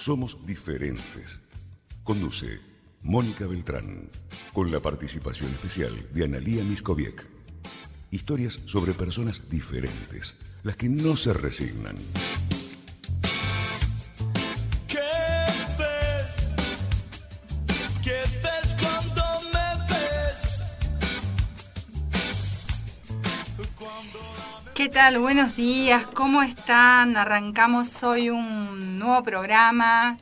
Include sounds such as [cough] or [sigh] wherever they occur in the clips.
Somos diferentes. Conduce Mónica Beltrán, con la participación especial de Analía Miskoviek. Historias sobre personas diferentes, las que no se resignan. Tal? Buenos días, ¿cómo están? Arrancamos hoy un nuevo programa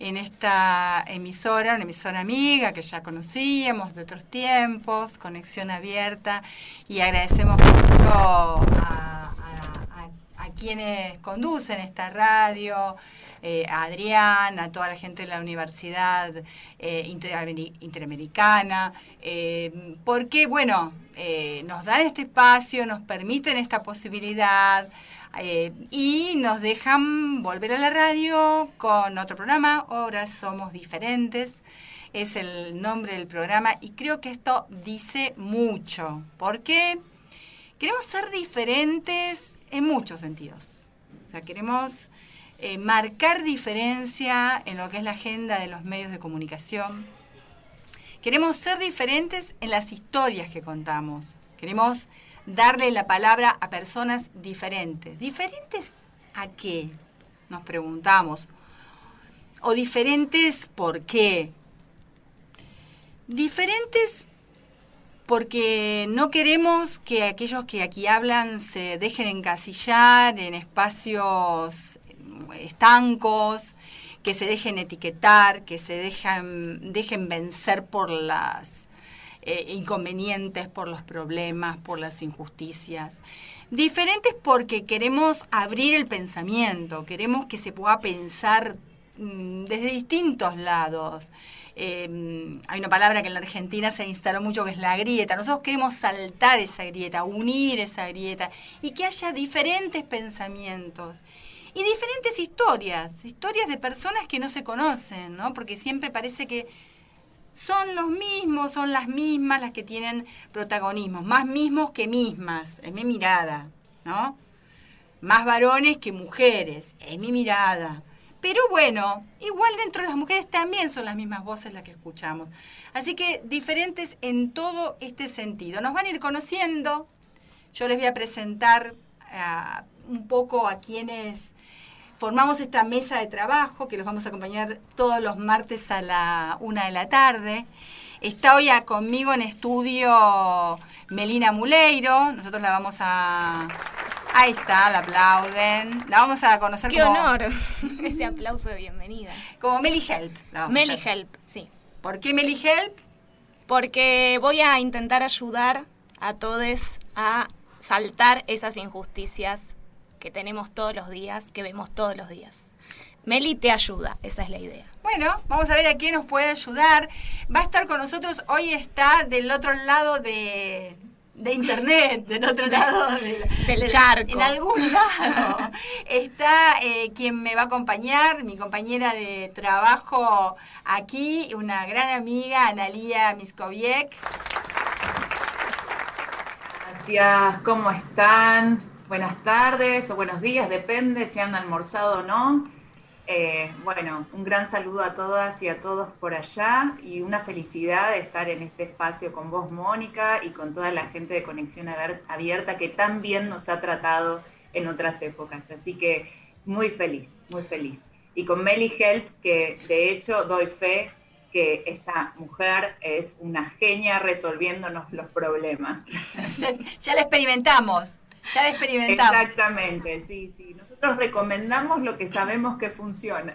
en esta emisora, una emisora amiga que ya conocíamos de otros tiempos, Conexión Abierta, y agradecemos mucho a, quienes conducen esta radio, eh, a Adrián, a toda la gente de la Universidad eh, Interameri- Interamericana, eh, porque, bueno, eh, nos dan este espacio, nos permiten esta posibilidad y nos dejan volver a la radio con otro programa, Ahora Somos Diferentes. Es el nombre del programa y creo que esto dice mucho. ¿Por qué? Queremos ser diferentes en muchos sentidos. O sea, queremos eh, marcar diferencia en lo que es la agenda de los medios de comunicación. Queremos ser diferentes en las historias que contamos. Queremos darle la palabra a personas diferentes. ¿Diferentes a qué? Nos preguntamos. ¿O diferentes por qué? Diferentes porque no queremos que aquellos que aquí hablan se dejen encasillar en espacios estancos, que se dejen etiquetar, que se dejen vencer por las eh, inconvenientes, por los problemas, por las injusticias. Diferentes porque queremos abrir el pensamiento, queremos que se pueda pensar desde distintos lados. Eh, hay una palabra que en la Argentina se instaló mucho que es la grieta. Nosotros queremos saltar esa grieta, unir esa grieta y que haya diferentes pensamientos y diferentes historias, historias de personas que no se conocen, ¿no? Porque siempre parece que son los mismos, son las mismas las que tienen protagonismo, más mismos que mismas, es mi mirada, ¿no? Más varones que mujeres, es mi mirada. Pero bueno, igual dentro de las mujeres también son las mismas voces las que escuchamos. Así que diferentes en todo este sentido. Nos van a ir conociendo. Yo les voy a presentar ah, un poco a quienes formamos esta mesa de trabajo que los vamos a acompañar todos los martes a la una de la tarde. Está hoy conmigo en estudio Melina Muleiro. Nosotros la vamos a. Ahí está, la aplauden. La vamos a conocer ¡Qué como, honor! [laughs] Ese aplauso de bienvenida. como Meli Help. Meli. Help, sí. ¿Por qué Meli Help? Porque voy a intentar ayudar a todos a saltar esas injusticias que tenemos todos los días, que vemos todos los días. Meli te ayuda, esa es la idea. Bueno, vamos a ver a quién nos puede ayudar. Va a estar con nosotros, hoy está del otro lado de, de internet, del otro lado de- Del de- charco. En algún lado. Está eh, quien me va a acompañar, mi compañera de trabajo aquí, una gran amiga, Analía Miskoviek. Gracias, ¿cómo están? Buenas tardes o buenos días, depende si han almorzado o no. Eh, bueno, un gran saludo a todas y a todos por allá y una felicidad de estar en este espacio con vos, Mónica, y con toda la gente de Conexión Abierta que tan bien nos ha tratado en otras épocas. Así que muy feliz, muy feliz. Y con Meli Help, que de hecho doy fe que esta mujer es una genia resolviéndonos los problemas. [laughs] Ya, ya la experimentamos, ya experimentamos. Exactamente, sí, sí. Nosotros recomendamos lo que sabemos que funciona.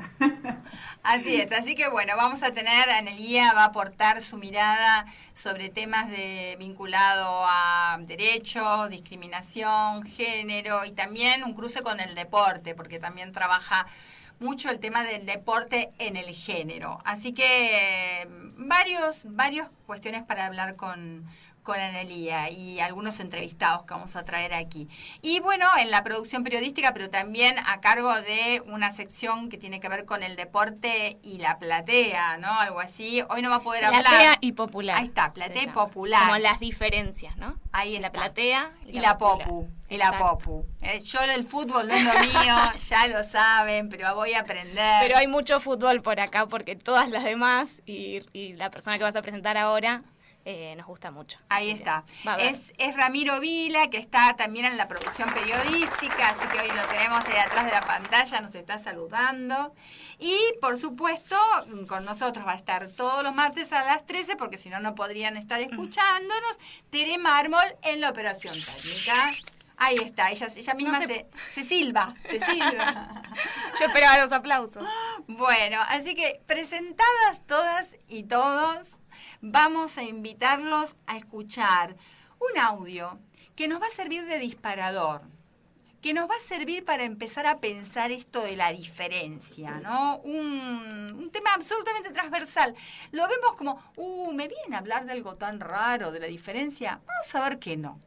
Así es, así que bueno, vamos a tener, Anelía va a aportar su mirada sobre temas de vinculado a derecho, discriminación, género y también un cruce con el deporte, porque también trabaja mucho el tema del deporte en el género. Así que eh, varios, varios cuestiones para hablar con, con Analía y algunos entrevistados que vamos a traer aquí. Y bueno, en la producción periodística, pero también a cargo de una sección que tiene que ver con el deporte y la platea, ¿no? Algo así. Hoy no va a poder hablar. Platea y popular. Ahí está, platea y popular. Como las diferencias, ¿no? Ahí La está. platea Y la popular. popu. Y la Exacto. popu. Eh, yo el fútbol no es lo mío, [laughs] ya lo saben, pero voy a aprender. Pero hay mucho fútbol por acá porque todas las demás y, y la persona que vas a presentar ahora eh, nos gusta mucho. Ahí está. Es, es Ramiro Vila, que está también en la producción periodística, así que hoy lo tenemos ahí atrás de la pantalla, nos está saludando. Y por supuesto, con nosotros va a estar todos los martes a las 13, porque si no, no podrían estar escuchándonos. Tere Mármol en la operación técnica. Ahí está, ella, ella misma No se, se- se silba, se silba. [laughs] Yo esperaba los aplausos. Bueno, así que presentadas todas y todos, vamos a invitarlos a escuchar un audio que nos va a servir de disparador, que nos va a servir para empezar a pensar esto de la diferencia, ¿no? Un, tema absolutamente transversal. Lo vemos como, uh, ¿me vienen a hablar de algo tan raro, de la diferencia? Vamos a ver que no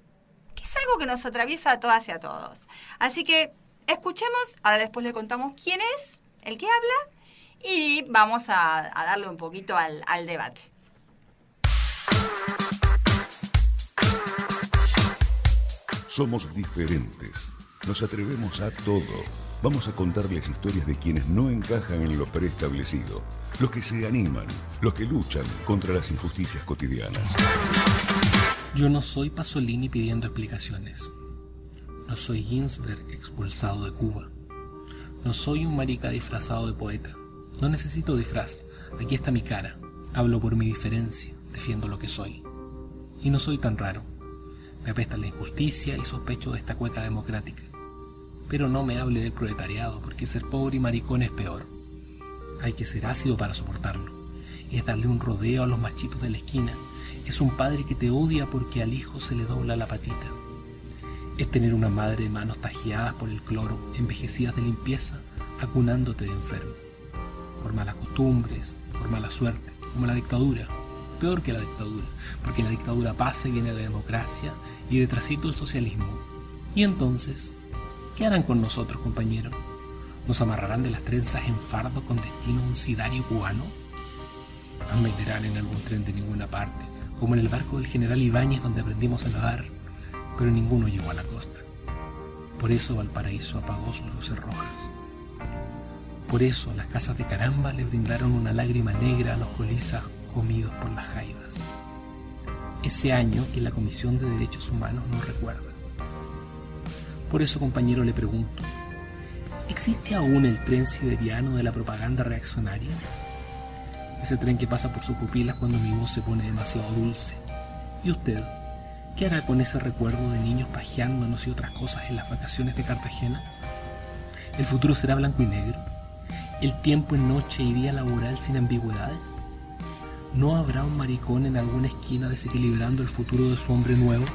que es algo que nos atraviesa a todas y a todos. Así que escuchemos, ahora después le contamos quién es el que habla y vamos a, darle un poquito al debate. Somos diferentes. Nos atrevemos a todo. Vamos a contarles historias de quienes no encajan en lo preestablecido. Los que se animan, los que luchan contra las injusticias cotidianas. Yo no soy Pasolini pidiendo explicaciones. No soy Ginsberg expulsado de Cuba. No soy un marica disfrazado de poeta. No necesito disfraz. Aquí está mi cara. Hablo por mi diferencia. Defiendo lo que soy. Y no soy tan raro. Me apesta la injusticia y sospecho de esta cueca democrática. Pero no me hable del proletariado, porque ser pobre y maricón es peor. Hay que ser ácido para soportarlo. Es darle un rodeo a los machitos de la esquina. Es un padre que te odia porque al hijo se le dobla la patita. Es tener una madre de manos tajeadas por el cloro, envejecidas de limpieza, acunándote de enfermo. Por malas costumbres, por mala suerte, como la dictadura. Peor que la dictadura, porque la dictadura pasa y viene la democracia y detrásito el socialismo. Y entonces, ¿qué harán con nosotros, compañeros? ¿Nos amarrarán de las trenzas en fardo con destino a un sidario cubano? Nos meterán en algún tren de ninguna parte, como en el barco del general Ibáñez donde aprendimos a nadar, pero ninguno llegó a la costa. Por eso Valparaíso apagó sus luces rojas. Por eso las casas de caramba le brindaron una lágrima negra a los colizas comidos por las jaivas. Ese año que la Comisión de Derechos Humanos no recuerda. Por eso, compañero, le pregunto, ¿existe aún el tren siberiano de la propaganda reaccionaria? Ese tren que pasa por sus pupilas cuando mi voz se pone demasiado dulce. ¿Y usted? ¿Qué hará con ese recuerdo de niños pajeándonos y otras cosas en las vacaciones de Cartagena? ¿El futuro será blanco y negro? ¿El tiempo en noche y día laboral sin ambigüedades? ¿No habrá un maricón en alguna esquina desequilibrando el futuro de su hombre nuevo?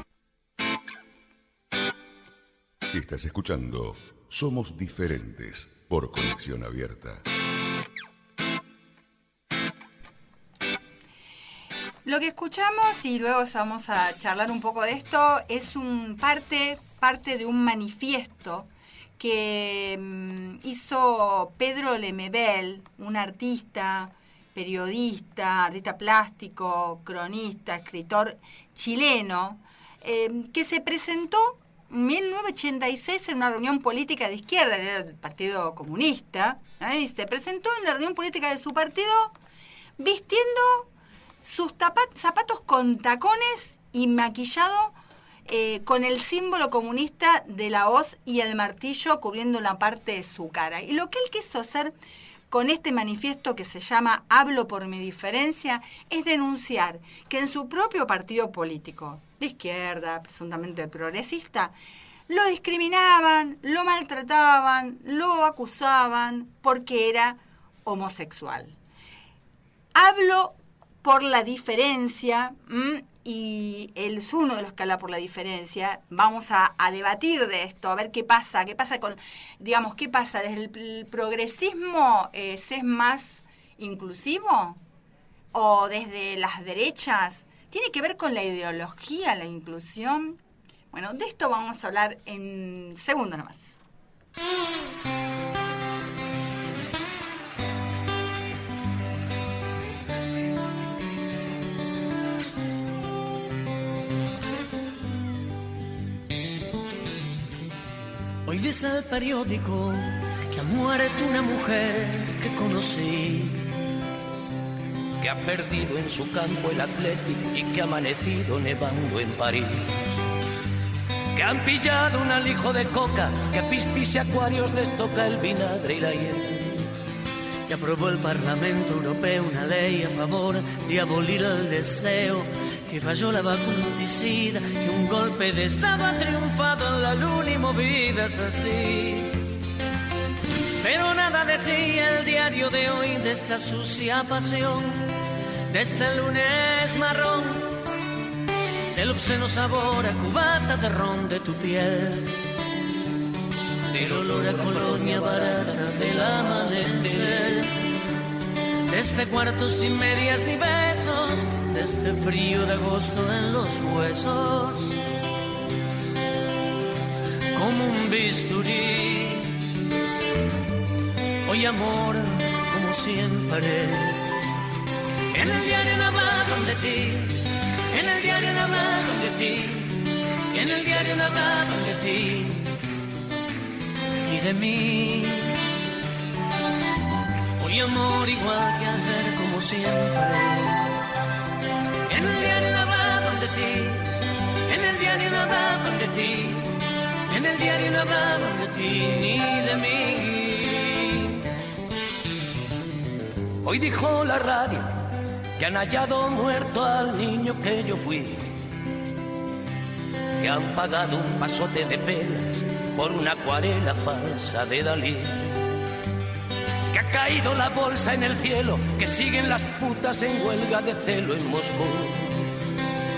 Estás escuchando Somos Diferentes por Conexión Abierta. Lo que escuchamos y luego vamos a charlar un poco de esto es un parte, parte de un manifiesto que mm, hizo Pedro Lemebel, un artista, periodista, artista plástico, cronista, escritor chileno, eh, que se presentó en 1986 en una reunión política de izquierda, que era el Partido Comunista, ¿eh? y se presentó en la reunión política de su partido vistiendo sus zapatos con tacones y maquillado eh, con el símbolo comunista de la hoz y el martillo cubriendo la parte de su cara. Y lo que él quiso hacer con este manifiesto que se llama Hablo por mi diferencia es denunciar que en su propio partido político, de izquierda, presuntamente progresista, lo discriminaban, lo maltrataban, lo acusaban porque era homosexual. Hablo por la diferencia. Y él es uno de los que habla por la diferencia. Vamos a, a debatir de esto, a ver qué pasa, qué pasa con, digamos, qué pasa desde el, el progresismo eh, se es más inclusivo o desde las derechas. Tiene que ver con la ideología, la inclusión. Bueno, de esto vamos a hablar en segundo nomás. Hoy dice el periódico que ha muerto una mujer que conocí. Que ha perdido en su campo el Atlético y que ha amanecido nevando en París. Que han pillado un alijo de coca, que a piscis y acuarios les toca el vinagre y la hiel que aprobó el Parlamento Europeo una ley a favor de abolir el deseo, que falló la vacuna que un golpe de Estado ha triunfado en la luna y movidas así. Pero nada decía el diario de hoy de esta sucia pasión, de este lunes marrón, del obsceno sabor a cubata de ron de tu piel del olor a colonia barata del amanecer. De este cuarto sin medias ni besos, de este frío de agosto en los huesos. Como un bisturí. Hoy amor, como siempre. En el diario no hablaban de ti, en el diario no hablaban de ti, en el diario no hablaban de ti y de mí. Hoy amor igual que ayer como siempre. En el diario no hablaban de ti, en el diario no hablaban de ti, en el diario no hablaban de ti ni de mí. Hoy dijo la radio que han hallado muerto al niño que yo fui. Que han pagado un pasote de pelas por una acuarela falsa de Dalí. Caído la bolsa en el cielo, que siguen las putas en huelga de celo en Moscú.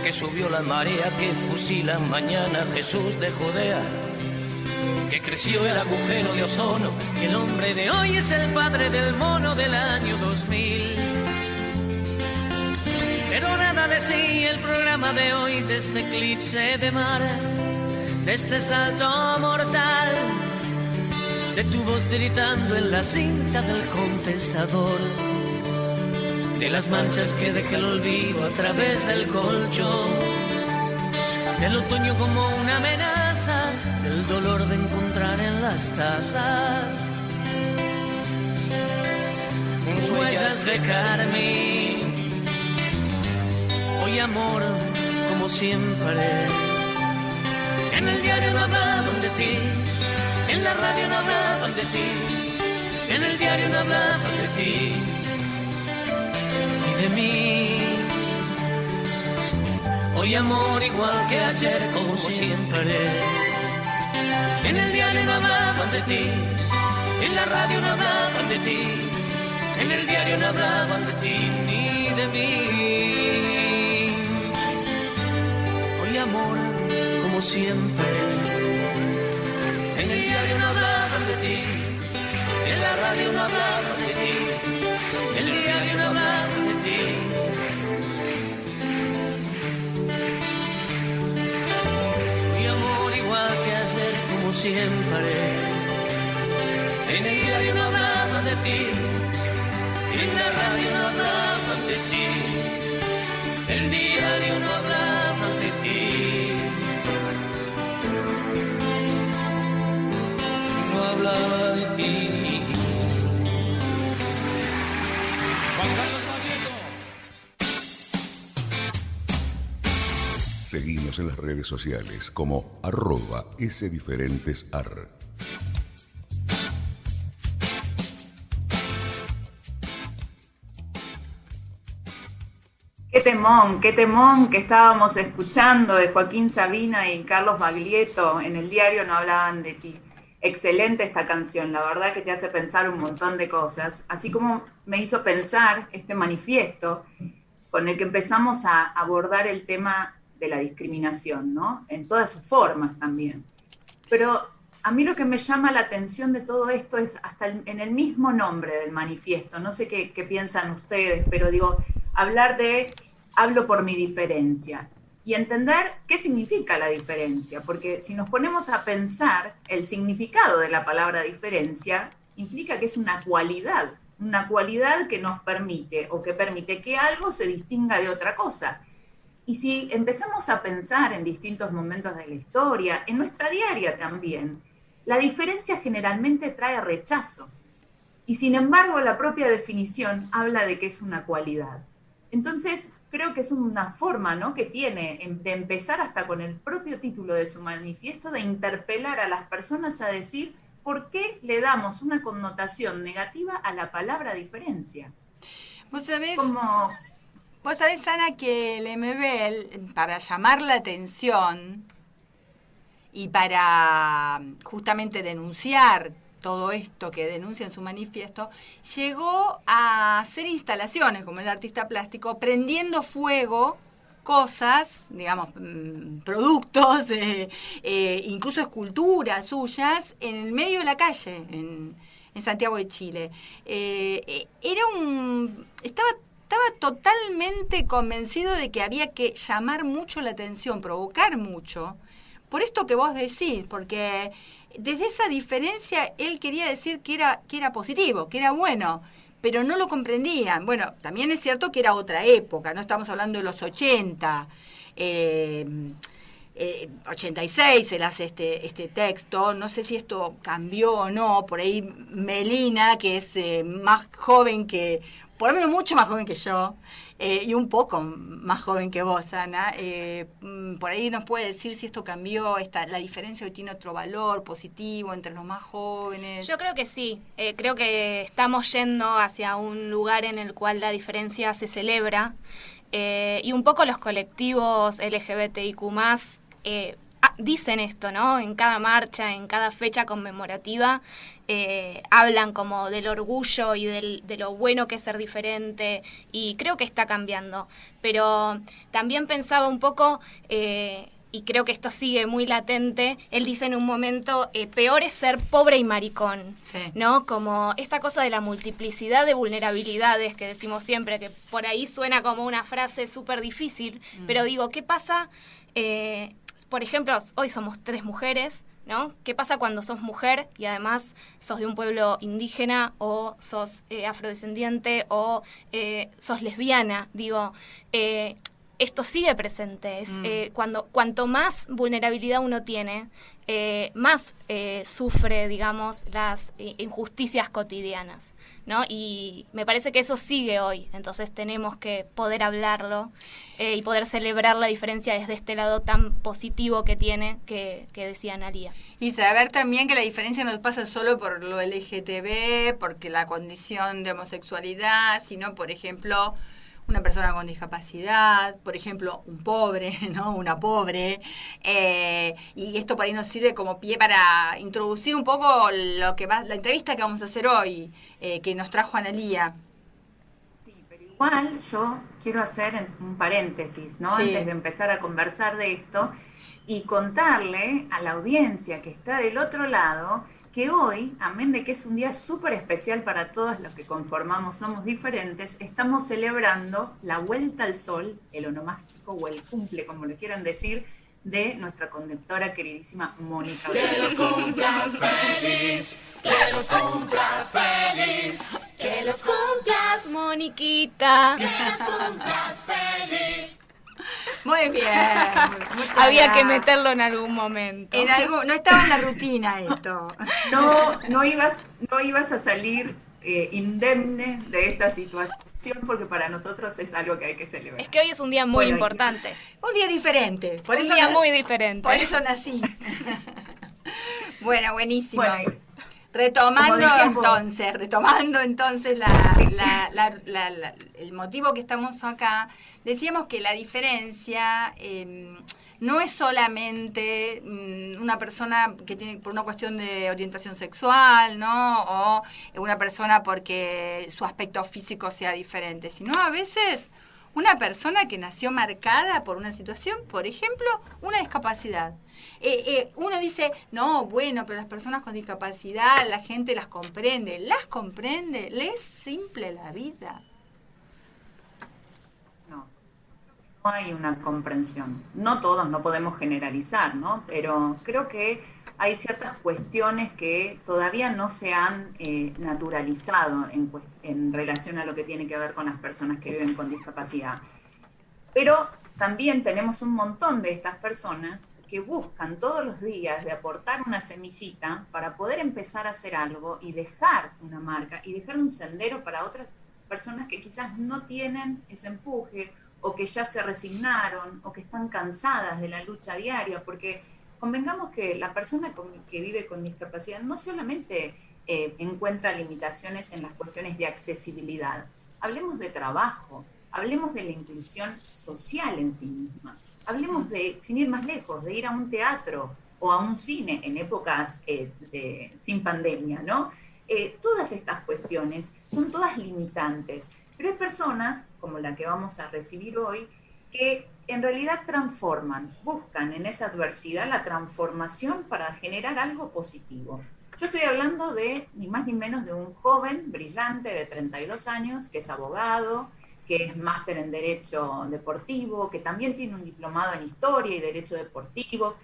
Que subió la marea que fusila mañana Jesús de Judea. Que creció el agujero de ozono, que el hombre de hoy es el padre del mono del año 2000. Pero nada decía el programa de hoy de este eclipse de mar de este salto mortal, de tu voz gritando en la cinta del contestador, de las manchas que deja el olvido a través del colchón, del otoño como una amenaza, del dolor de encontrar en las tazas. Huellas de carmín. Hoy amor, como siempre. En el diario no hablaban de ti, en la radio no hablaban de ti, en el diario no hablaban de ti y de mí. Hoy amor igual que ayer, como siempre. En el diario no hablaban de ti, en la radio no hablaban de ti, en el diario no hablaban de ti ni de mí. Hoy amor como siempre. Diario no hablaban de ti, en la radio no hablaban de ti, en el diario no hablaban de ti. Mi amor igual que ayer como siempre. En el diario no hablaban de ti, en la radio no hablaban de ti, Seguimos en las redes sociales como arroba sdiferentesar. Qué temón, qué temón que estábamos escuchando de Joaquín Sabina y Carlos Baglietto en el diario No hablaban de ti. Excelente esta canción, la verdad que te hace pensar un montón de cosas, así como me hizo pensar este manifiesto con el que empezamos a abordar el tema de la discriminación, ¿no? En todas sus formas también. Pero a mí lo que me llama la atención de todo esto es hasta en el mismo nombre del manifiesto, no sé qué, qué piensan ustedes, pero digo, hablar de hablo por mi diferencia y entender qué significa la diferencia, porque si nos ponemos a pensar, el significado de la palabra diferencia implica que es una cualidad, una cualidad que nos permite o que permite que algo se distinga de otra cosa. Y si empezamos a pensar en distintos momentos de la historia, en nuestra diaria también, La diferencia generalmente trae rechazo y sin embargo la propia definición habla de que es una cualidad. Entonces, creo que es una forma ¿no? que tiene de empezar hasta con el propio título de su manifiesto, de interpelar a las personas a decir por qué le damos una connotación negativa a la palabra diferencia. Vos sabés, Como, vos sabés, Ana, que el MBL, para llamar la atención y para justamente denunciar todo esto que denuncia en su manifiesto, llegó a hacer instalaciones como el artista plástico, prendiendo fuego cosas, digamos, mm, productos, [laughs] eh, eh, incluso esculturas suyas, en el medio de la calle, en, en Santiago de Chile. Eh, era un... Estaba, estaba totalmente convencido de que había que llamar mucho la atención, provocar mucho, por esto que vos decís, porque desde esa diferencia él quería decir que era, que era positivo, que era bueno, pero no lo comprendían. Bueno, también es cierto que era otra época, no estamos hablando de los 80. eh, eh, 86 él hace este, este texto, no sé si esto cambió o no, por ahí Melina, que es eh, más joven que, por lo menos mucho más joven que yo, eh, y un poco más joven que vos, Ana, eh, mm, por ahí nos puede decir si esto cambió, esta, la diferencia hoy tiene otro valor positivo entre los más jóvenes. Yo creo que sí, eh, creo que estamos yendo hacia un lugar en el cual la diferencia se celebra eh, y un poco los colectivos LGBTIQ ah, dicen esto, ¿no? En cada marcha, en cada fecha conmemorativa, eh, hablan como del orgullo y del- de lo bueno que es ser diferente y creo que está cambiando. Pero también pensaba un poco... eh, y creo que esto sigue muy latente, él dice en un momento, eh, peor es ser pobre y maricón, Sí. ¿no? Como esta cosa de la multiplicidad de vulnerabilidades que decimos siempre, que por ahí suena como una frase súper difícil, pero digo, ¿qué pasa? por ejemplo, hoy somos tres mujeres, ¿no? ¿Qué pasa cuando sos mujer y además sos de un pueblo indígena o sos eh, afrodescendiente o eh, sos lesbiana? Digo, eh, esto sigue presente. Es, Mm. eh, cuando, cuanto más vulnerabilidad uno tiene, eh, más eh, sufre, digamos, las injusticias cotidianas. ¿no? Y me parece que eso sigue hoy. Entonces tenemos que poder hablarlo eh, y poder celebrar la diferencia desde este lado tan positivo que tiene, que, que decía Analia. Y saber también que la diferencia no pasa solo por lo LGTB, porque la condición de homosexualidad, sino, por ejemplo, una persona con discapacidad, por ejemplo, un pobre, [laughs] ¿no? Una pobre. eh, y esto por ahí nos sirve como pie para introducir un poco lo que va, la entrevista que vamos a hacer hoy, eh, que nos trajo Analía. Sí, pero igual yo quiero hacer un paréntesis, ¿no? Sí. Antes de empezar a conversar de esto y contarle a la audiencia que está del otro lado que hoy, amén de que es un día súper especial para todos los que conformamos Somos Diferentes, estamos celebrando la vuelta al sol, el onomástico o el cumple, como lo quieran decir, de nuestra conductora queridísima Mónica. ¡Que los cumplas, Moniquita! Muy bien. Había que meterlo en algún momento. En algo, no estaba en la rutina esto. No, no ibas, no ibas a salir eh, indemne de esta situación porque para nosotros es algo que hay que celebrar. Es que hoy es un día muy Bueno, y- importante. Un día diferente. Por un eso día muy diferente. Por eso nací. [laughs] bueno, buenísimo. Bueno, y- retomando entonces, retomando entonces la, la- la- la- la- el motivo que estamos acá, decíamos que la diferencia eh, no es solamente mm, una persona que tiene por una cuestión de orientación sexual, ¿no? O una persona porque su aspecto físico sea diferente, sino a veces una persona que nació marcada por una situación, por ejemplo, una discapacidad. Eh, eh, uno dice, no, bueno, pero las personas con discapacidad, la gente las comprende, las comprende, le es simple la vida. No, no hay una comprensión. No todos, no podemos generalizar, ¿no? Pero creo que hay ciertas cuestiones que todavía no se han eh, naturalizado en, en relación a lo que tiene que ver con las personas que viven con discapacidad. Pero también tenemos un montón de estas personas que buscan todos los días de aportar una semillita para poder empezar a hacer algo y dejar una marca y dejar un sendero para otras personas que quizás no tienen ese empuje o que ya se resignaron o que están cansadas de la lucha diaria, porque convengamos que la persona que vive con discapacidad no solamente eh, encuentra limitaciones en las cuestiones de accesibilidad, hablemos de trabajo, hablemos de la inclusión social en sí misma, hablemos de, sin ir más lejos, de ir a un teatro o a un cine en épocas eh, sin pandemia, ¿no? Eh, todas estas cuestiones son todas limitantes, pero hay personas, como la que vamos a recibir hoy, que en realidad transforman, buscan en esa adversidad la transformación para generar algo positivo. Yo estoy hablando de ni más ni menos de un joven brillante de 32 años, que es abogado, que es máster en Derecho Deportivo, que también tiene un diplomado en Historia y Derecho Deportivo,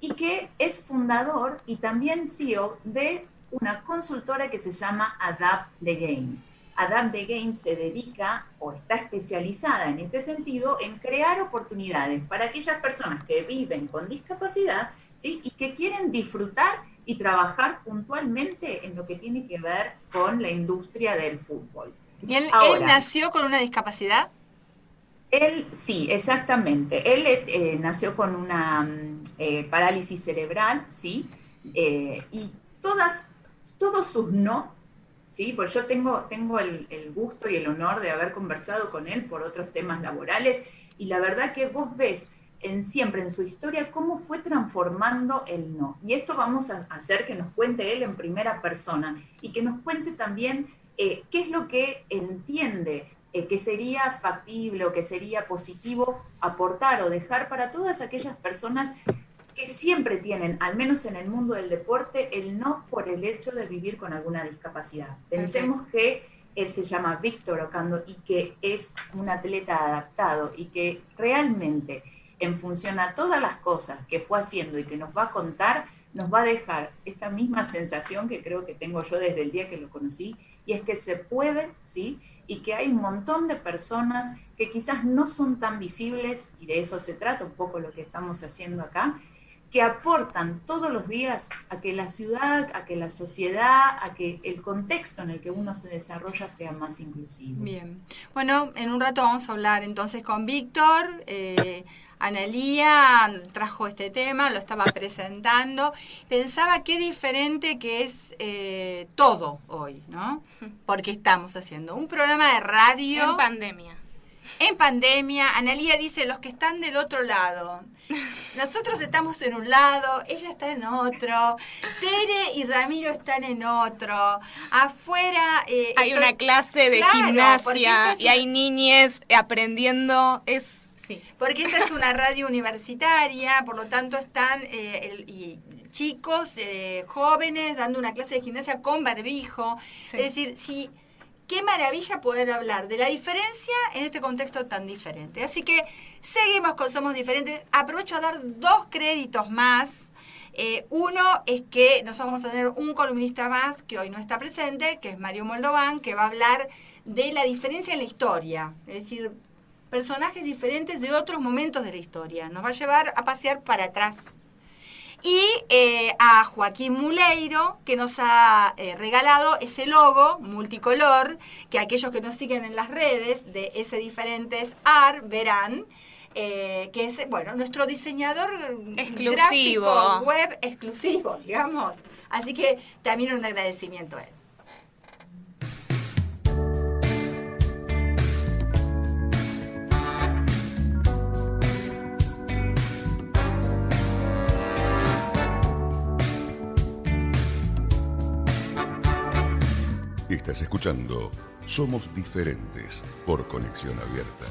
y que es fundador y también CEO de una consultora que se llama Adapt the Game. Adapt the Game se dedica o está especializada en este sentido en crear oportunidades para aquellas personas que viven con discapacidad ¿sí? y que quieren disfrutar y trabajar puntualmente en lo que tiene que ver con la industria del fútbol. ¿Y él, nació con una discapacidad? él, sí, exactamente. Él eh, nació con una mm, eh, parálisis cerebral, ¿sí? Eh, y todas, todos sus no, ¿sí? Porque yo tengo, tengo el, el gusto y el honor de haber conversado con él por otros temas laborales, y la verdad que vos ves en siempre en su historia cómo fue transformando el no. Y esto vamos a hacer que nos cuente él en primera persona y que nos cuente también eh, qué es lo que entiende eh, que sería factible o que sería positivo aportar o dejar para todas aquellas personas que siempre tienen, al menos en el mundo del deporte, el no por el hecho de vivir con alguna discapacidad. Pensemos que él se llama Víctor Ocando y que es un atleta adaptado y que realmente en función a todas las cosas que fue haciendo y que nos va a contar, nos va a dejar esta misma sensación que creo que tengo yo desde el día que lo conocí, y es que se puede, ¿sí? Y que hay un montón de personas que quizás no son tan visibles, y de eso se trata un poco lo que estamos haciendo acá, que aportan todos los días a que la ciudad, a que la sociedad, a que el contexto en el que uno se desarrolla sea más inclusivo. Bien. Bueno, en un rato vamos a hablar entonces con Víctor. Eh, Analía trajo este tema, lo estaba presentando. Pensaba qué diferente que es eh, todo hoy, ¿no? [laughs] Porque estamos haciendo un programa de radio En pandemia. En pandemia. Analía dice, los que están del otro lado. Nosotros estamos en un lado, ella está en otro, Tere y Ramiro están en otro. Afuera... eh, Hay estoy- una clase de Claro, gimnasia es y hay niñes aprendiendo. Es. Sí. Porque esta es una radio universitaria, por lo tanto están eh, el- y chicos, eh, jóvenes, dando una clase de gimnasia con barbijo. Sí. Es decir, sí, qué maravilla poder hablar de la diferencia en este contexto tan diferente. Así que seguimos con Somos Diferentes. Aprovecho a dar dos créditos más. Eh, uno es que nosotros vamos a tener un columnista más que hoy no está presente, que es Mario Moldován, que va a hablar de la diferencia en la historia. Es decir, personajes diferentes de otros momentos de la historia. Nos va a llevar a pasear para atrás. Y eh, a Joaquín Muleiro, que nos ha eh, regalado ese logo multicolor, que aquellos que nos siguen en las redes de ese diferentes AR verán, eh, que es, bueno, nuestro diseñador Exclusivo. gráfico web exclusivo, digamos. Así que también un agradecimiento a él. Estás escuchando Somos Diferentes por Conexión Abierta.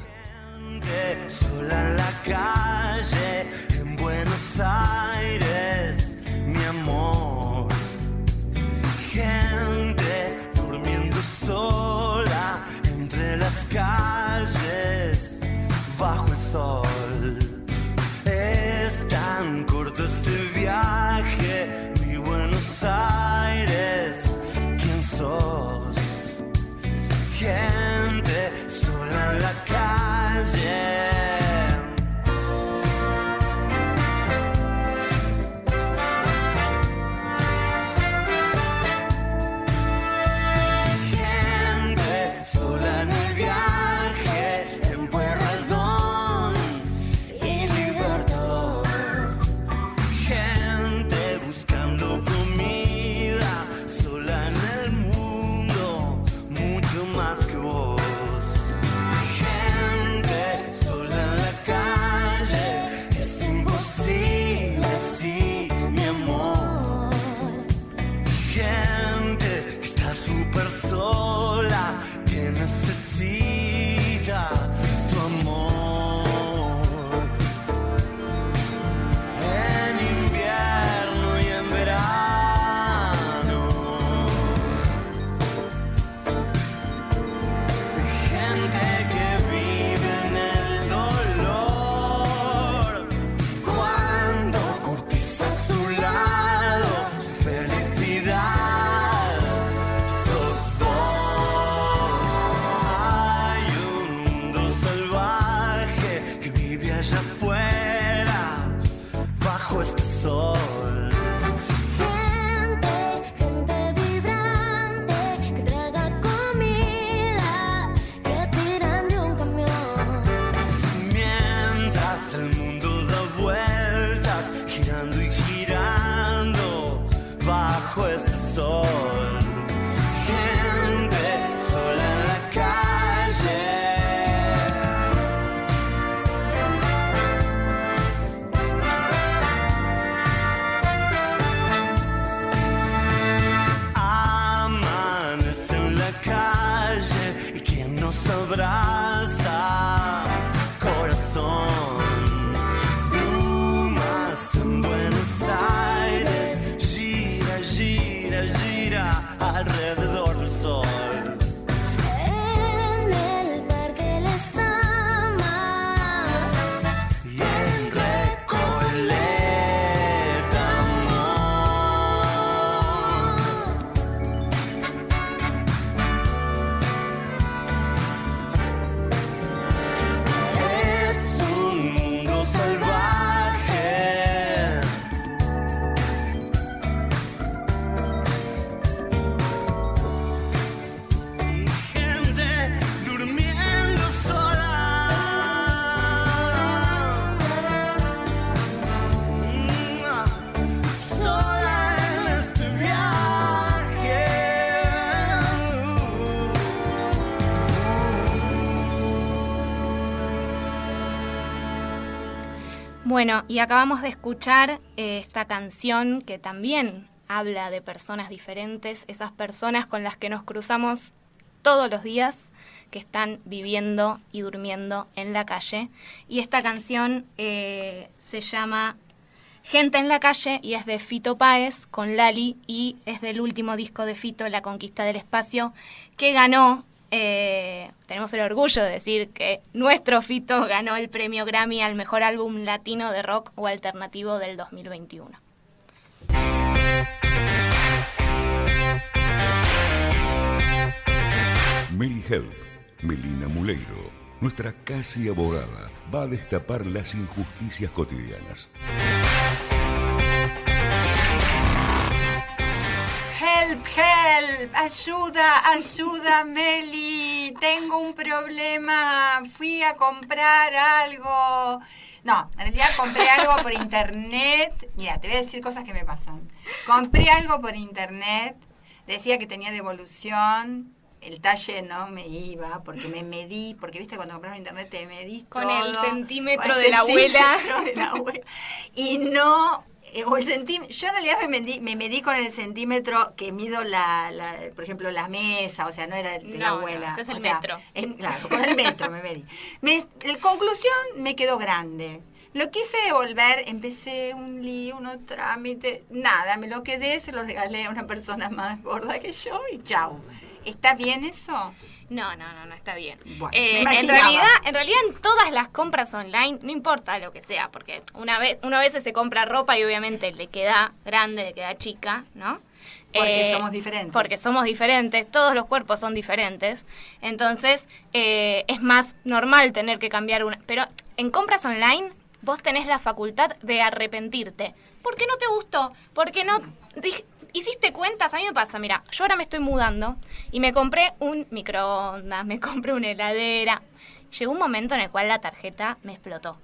Allá Bueno, y acabamos de escuchar eh, esta canción que también habla de personas diferentes, esas personas con las que nos cruzamos todos los días, que están viviendo y durmiendo en la calle. Y esta canción eh, se llama Gente en la calle y es de Fito Páez con Lali y es del último disco de Fito, La Conquista del Espacio, que ganó, eh, tenemos el orgullo de decir que nuestro Fito ganó el premio Grammy al mejor álbum latino de rock o alternativo del 2021. Meli Help, Melina Muleiro, nuestra casi abogada, va a destapar las injusticias cotidianas. Help, help, ayuda, ayuda, Meli. Tengo un problema. Fui a comprar algo. No, en realidad compré algo por internet. Mira, te voy a decir cosas que me pasan. Compré algo por internet. Decía que tenía devolución. El talle no me iba porque me medí, porque viste cuando compras internet te medís Con todo, el centímetro con el de la abuela. centímetro de la abuela. Y no, o el centímetro, yo en realidad me medí, me medí con el centímetro que mido la, la- por ejemplo, la mesa, o sea, no era de la No, no, abuela. eso es el o sea, metro. en- claro, con el metro me medí. Me- en conclusión, me quedó grande. Lo quise devolver, empecé un lío, unos trámites, nada, me lo quedé, se lo regalé a una persona más gorda que yo y chau. ¿Está bien eso? No, no, no, no está bien. Bueno, Eh, en realidad, en realidad en todas las compras online, no importa lo que sea, porque una vez, una vez se compra ropa y obviamente le queda grande, le queda chica, ¿no? Eh, Porque somos diferentes. Porque somos diferentes, todos los cuerpos son diferentes. Entonces, eh, es más normal tener que cambiar una. Pero en compras online, vos tenés la facultad de arrepentirte. ¿Por qué no te gustó? Porque no. Hiciste cuentas, a mí me pasa, mira, yo ahora me estoy mudando y me compré un microondas, me compré una heladera. Llegó un momento en el cual la tarjeta me explotó.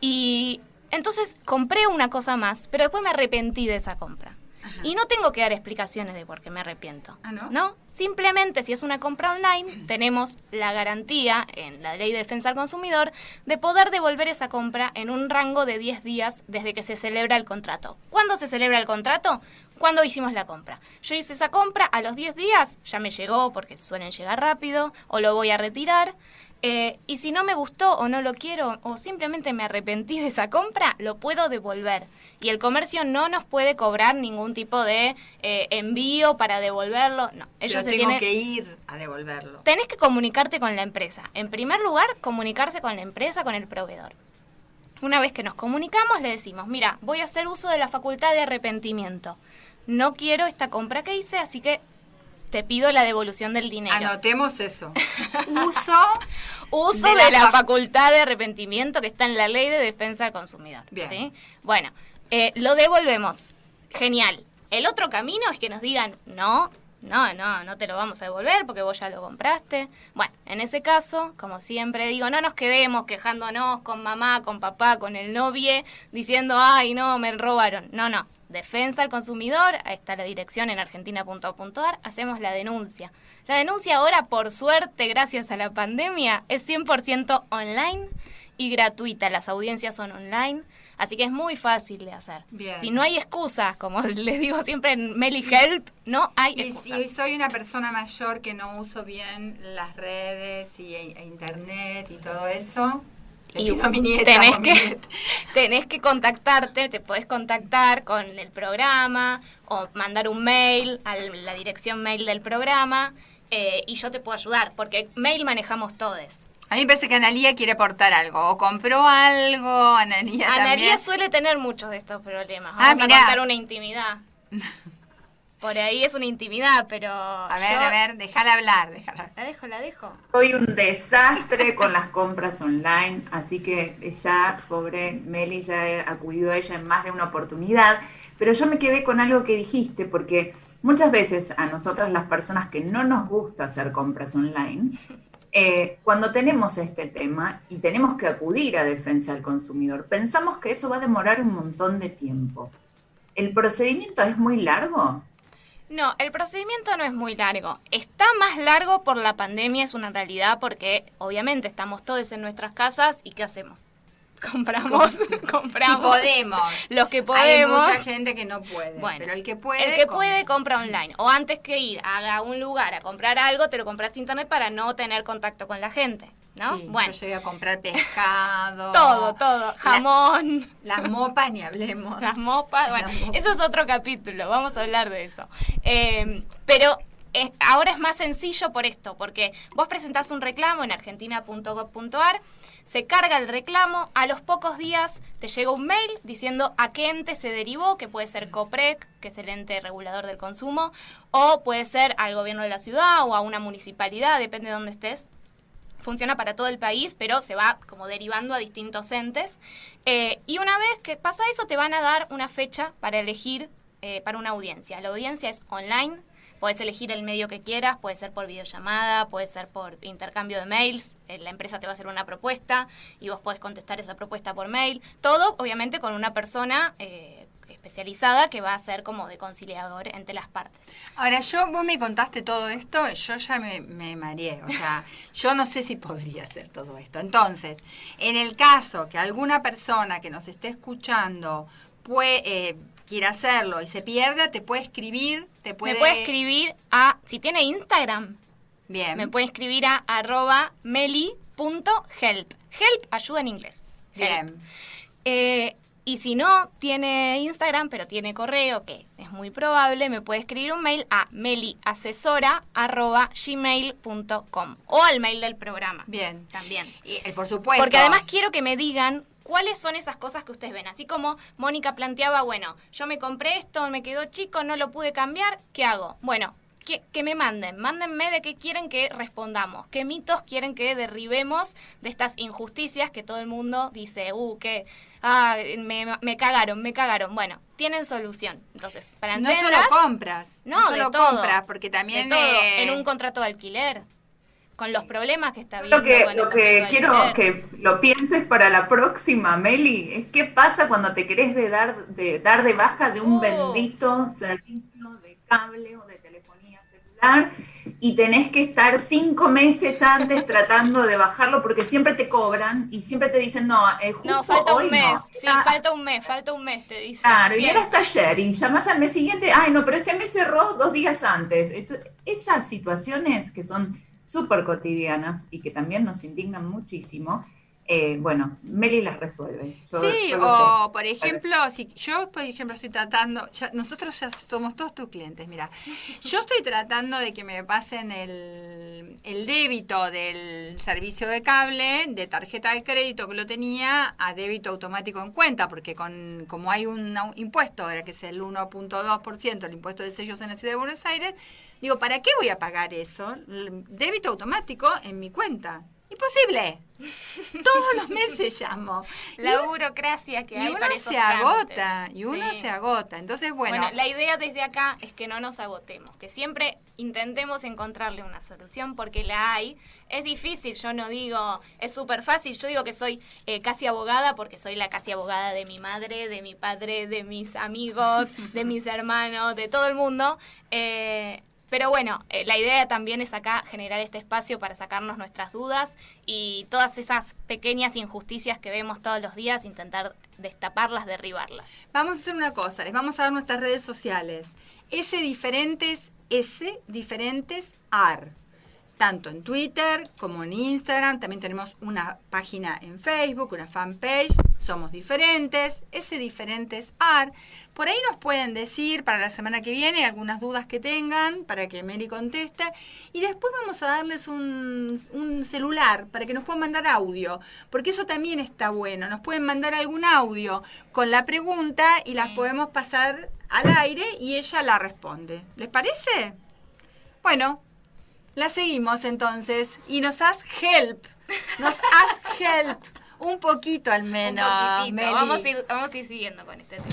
Y entonces compré una cosa más, pero después me arrepentí de esa compra. Y no tengo que dar explicaciones de por qué me arrepiento. Ah, ¿no? simplemente si es una compra online, [clears throat] tenemos la garantía en la Ley de Defensa al Consumidor de poder devolver esa compra en un rango de 10 días desde que se celebra el contrato. ¿Cuándo se celebra el contrato? Cuando hicimos la compra. Yo hice esa compra, a los 10 días ya me llegó porque suelen llegar rápido, o lo voy a retirar. Eh, y si no me gustó o no lo quiero o simplemente me arrepentí de esa compra, lo puedo devolver. Y el comercio no nos puede cobrar ningún tipo de eh, envío para devolverlo. No, ellos Pero se tengo tienen- que ir a devolverlo. Tenés que comunicarte con la empresa. En primer lugar, comunicarse con la empresa, con el proveedor. Una vez que nos comunicamos, le decimos, mira, voy a hacer uso de la facultad de arrepentimiento. No quiero esta compra que hice, así que te pido la devolución del dinero. Anotemos eso. [laughs] Uso Uso de de la la, fac- facultad de arrepentimiento que está en la ley de defensa del consumidor. Bien. ¿sí? Bueno, eh, lo devolvemos. Genial. El otro camino es que nos digan, no, no, no, no te lo vamos a devolver porque vos ya lo compraste. Bueno, en ese caso, como siempre digo, no nos quedemos quejándonos con mamá, con papá, con el novie, diciendo, ay, no, me robaron. No, no. Defensa al consumidor, ahí está la dirección en argentina.gov.ar, hacemos la denuncia. La denuncia ahora, por suerte, gracias a la pandemia, es 100% online y gratuita. Las audiencias son online, así que es muy fácil de hacer. Bien. Si no hay excusas, como [laughs] les digo siempre en Meli Help, no hay Y excusas. si soy una persona mayor que no uso bien las redes y e- e internet y todo eso, Y nieta tenés que, [laughs] tenés que contactarte, te podés contactar con el programa o mandar un mail a la dirección mail del programa eh, y yo te puedo ayudar, porque mail manejamos todos. A mí me parece que Analía quiere aportar algo. O compró algo, Analía Analia también. suele tener muchos de estos problemas. Ah, a mirá. contar una intimidad. [laughs] Por ahí es una intimidad, pero. A ver, a ver, déjala hablar, déjala. La dejo, la dejo. Soy un desastre con las compras online, así que ya, pobre Meli, ya he acudido a ella en más de una oportunidad, pero yo me quedé con algo que dijiste, porque muchas veces a nosotras las personas que no nos gusta hacer compras online, eh, cuando tenemos este tema y tenemos que acudir a defensa del consumidor, pensamos que eso va a demorar un montón de tiempo. ¿El procedimiento es muy largo? No, el procedimiento no es muy largo. Está más largo por la pandemia, es una realidad, porque obviamente estamos todos en nuestras casas y ¿qué hacemos? [laughs] Compramos, [laughs] compramos. Si podemos. Los que Hay podemos. mucha gente que no puede. Bueno, pero el que puede. el que compra. puede compra online. O antes que ir a un lugar a comprar algo, te lo compras internet para no tener contacto con la gente. ¿no? Sí, bueno, Yo llegué a comprar pescado. [laughs] todo, todo. Jamón. Las mopas ni hablemos. Las mopas, bueno, Las mopas. eso es otro capítulo, vamos a hablar de eso. Eh, pero ahora es más sencillo por esto, porque vos presentás un reclamo en argentina.gov.ar, se carga el reclamo, a los pocos días te llega un mail diciendo a qué ente se derivó, que puede ser COPREC, que es el ente regulador del consumo, o puede ser al gobierno de la ciudad o a una municipalidad, depende de dónde estés funciona para todo el país, pero se va como derivando a distintos entes. Eh, y una vez que pasa eso, te van a dar una fecha para elegir eh, para una audiencia. La audiencia es online, puedes elegir el medio que quieras, puede ser por videollamada, puede ser por intercambio de mails, eh, la empresa te va a hacer una propuesta y vos podés contestar esa propuesta por mail. Todo, obviamente, con una persona... eh, especializada que va a ser como de conciliador entre las partes. Ahora, yo, vos me contaste todo esto, yo ya me, me mareé. O sea, [laughs] yo no sé si podría hacer todo esto. Entonces, en el caso que alguna persona que nos esté escuchando puede, eh, quiera hacerlo y se pierda, te puede escribir, te puede... Me puede escribir a, si tiene Instagram, Bien. Me puede escribir a arroba meli.help. Help ayuda en inglés. Help. Bien. Eh, y si no tiene Instagram, pero tiene correo, que es muy probable, me puede escribir un mail a meliasesora.gmail.com o al mail del programa. Bien. También. Y, eh, por supuesto. Porque además quiero que me digan cuáles son esas cosas que ustedes ven. Así como Mónica planteaba, bueno, yo me compré esto, me quedó chico, no lo pude cambiar, ¿qué hago? Bueno, que, que me manden, mándenme de qué quieren que respondamos, qué mitos quieren que derribemos de estas injusticias que todo el mundo dice, uh, que ah, me, me cagaron, me cagaron. Bueno, tienen solución. Entonces, para No solo compras. No, No, de solo todo. compras, porque también... de todo, eh, en un contrato de alquiler, con los problemas que está habiendo Lo que, lo que quiero que lo pienses para la próxima, Meli, es qué pasa cuando te querés de dar, de dar de baja de un Oh. bendito servicio de cable o de telefonía celular y tenés que estar cinco meses antes [laughs] tratando de bajarlo porque siempre te cobran y siempre te dicen, no, eh, justo No, falta hoy un mes. no. Sí, Ah, falta un mes, falta un mes, te dice. Claro, y era hasta ayer, y llamás al mes siguiente, ay no, pero este mes cerró dos días antes. Esas situaciones que son súper cotidianas y que también nos indignan muchísimo, eh, bueno, Meli las resuelve. Yo- Sí, yo o sé. por ejemplo, si yo por ejemplo estoy tratando, ya- nosotros ya somos todos tus clientes, mira, yo estoy tratando de que me pasen el, el débito del servicio de cable de tarjeta de crédito que lo tenía a débito automático en cuenta, porque con como hay un impuesto ahora que es el 1.2%, el impuesto de sellos en la ciudad de Buenos Aires, digo, ¿para qué voy a pagar eso? Débito automático en mi cuenta. Imposible. Todos los meses llamo. [laughs] Y La burocracia que y hay uno para esos se agota, y uno Sí. se agota. Entonces, bueno, Bueno, la idea desde acá es que no nos agotemos, que siempre intentemos encontrarle una solución porque la hay. Es difícil, yo no digo, es súper fácil, yo digo que soy eh, casi abogada porque soy la casi abogada de mi madre, de mi padre, de mis amigos, [laughs] de mis hermanos, de todo el mundo. Eh, pero bueno, eh, la idea también es acá generar este espacio para sacarnos nuestras dudas y todas esas pequeñas injusticias que vemos todos los días, intentar destaparlas, derribarlas. vamos a hacer una cosa, les vamos a dar nuestras redes sociales. S diferentes, S diferentes AR. Tanto en Twitter como en Instagram. También tenemos una página en Facebook, una fanpage. Somos diferentes. S diferentes AR. Por ahí nos pueden decir para la semana que viene algunas dudas que tengan para que Mary conteste. Y después vamos a darles un, un celular para que nos puedan mandar audio. Porque eso también está bueno. Nos pueden mandar algún audio con la pregunta y las podemos pasar al aire y ella la responde. ¿Les parece? Bueno, la seguimos entonces y nos haz help. Nos haz help. Un poquito al menos. Un poquitito. Meli. Vamos a, ir, vamos a ir siguiendo con este tema.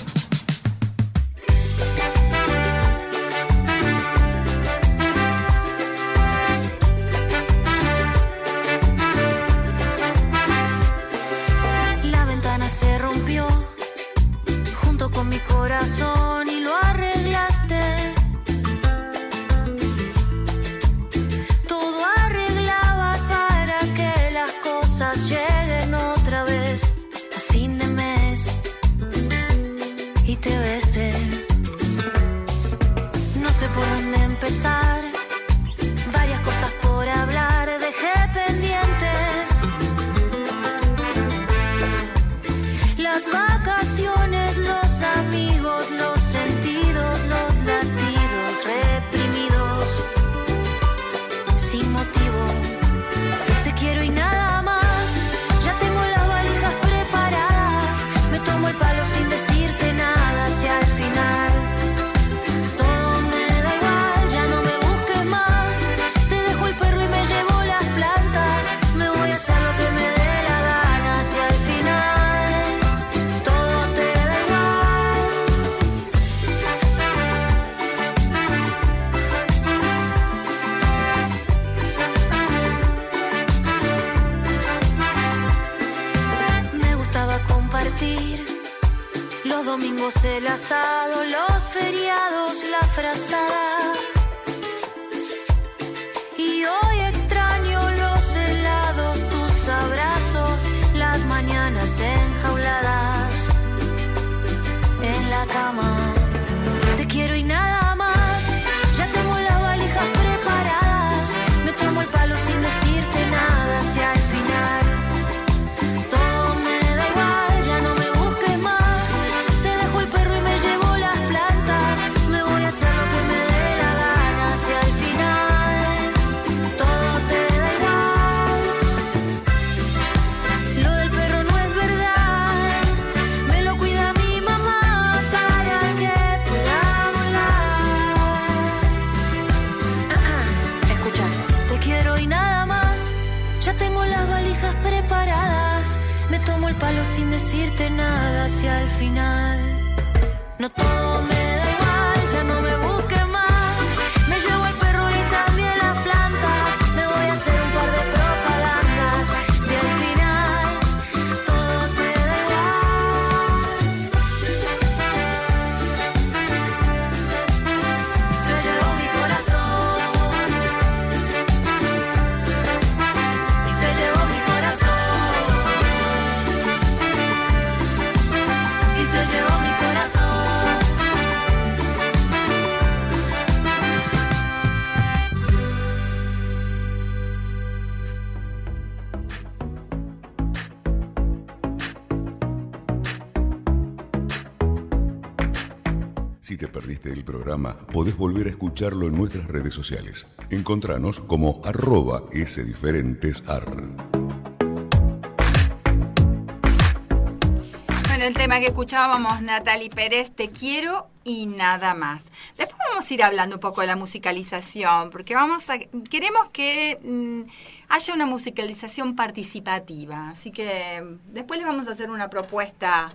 disfrazada. Volver a escucharlo en nuestras redes sociales. Encontranos como arroba sdiferentesar. Bueno, el tema que escuchábamos, Natalie Pérez, Te quiero y nada más. Después vamos a ir hablando un poco de la musicalización, porque vamos queremos que mm, haya una musicalización participativa. Así que después le vamos a hacer una propuesta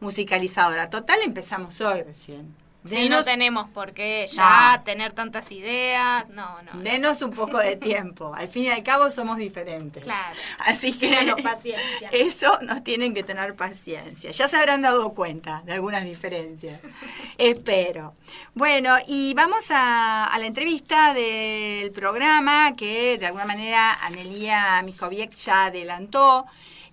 musicalizadora. Total, empezamos hoy recién. Sí, no tenemos por qué ya tener tantas ideas. No, no. Denos un poco de tiempo. Al fin y al cabo somos diferentes. Claro. Así que paciencia. [laughs] eso nos tienen que tener paciencia. Ya se habrán dado cuenta de algunas diferencias. [laughs] Espero. Bueno, y vamos a, a la entrevista del programa que de alguna manera Anelia Mijoviec ya adelantó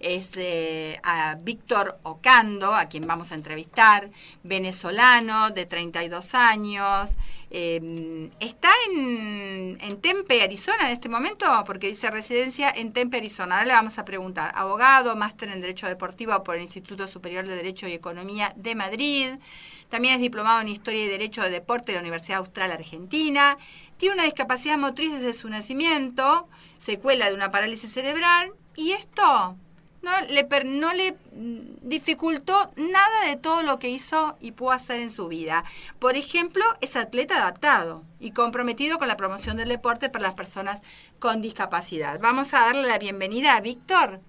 es eh, a Víctor Ocando, a quien vamos a entrevistar, venezolano de 32 años. Eh, está en, en, Tempe, Arizona en este momento, porque dice residencia en Tempe, Arizona. Ahora le vamos a preguntar. Abogado, máster en Derecho Deportivo por el Instituto Superior de Derecho y Economía de Madrid. También es diplomado en Historia y Derecho de Deporte de la Universidad Austral Argentina. Tiene una discapacidad motriz desde su nacimiento, secuela de una parálisis cerebral. Y esto no le, no le dificultó nada de todo lo que hizo y pudo hacer en su vida. Por ejemplo, es atleta adaptado y comprometido con la promoción del deporte para las personas con discapacidad. Vamos a darle la bienvenida a Víctor.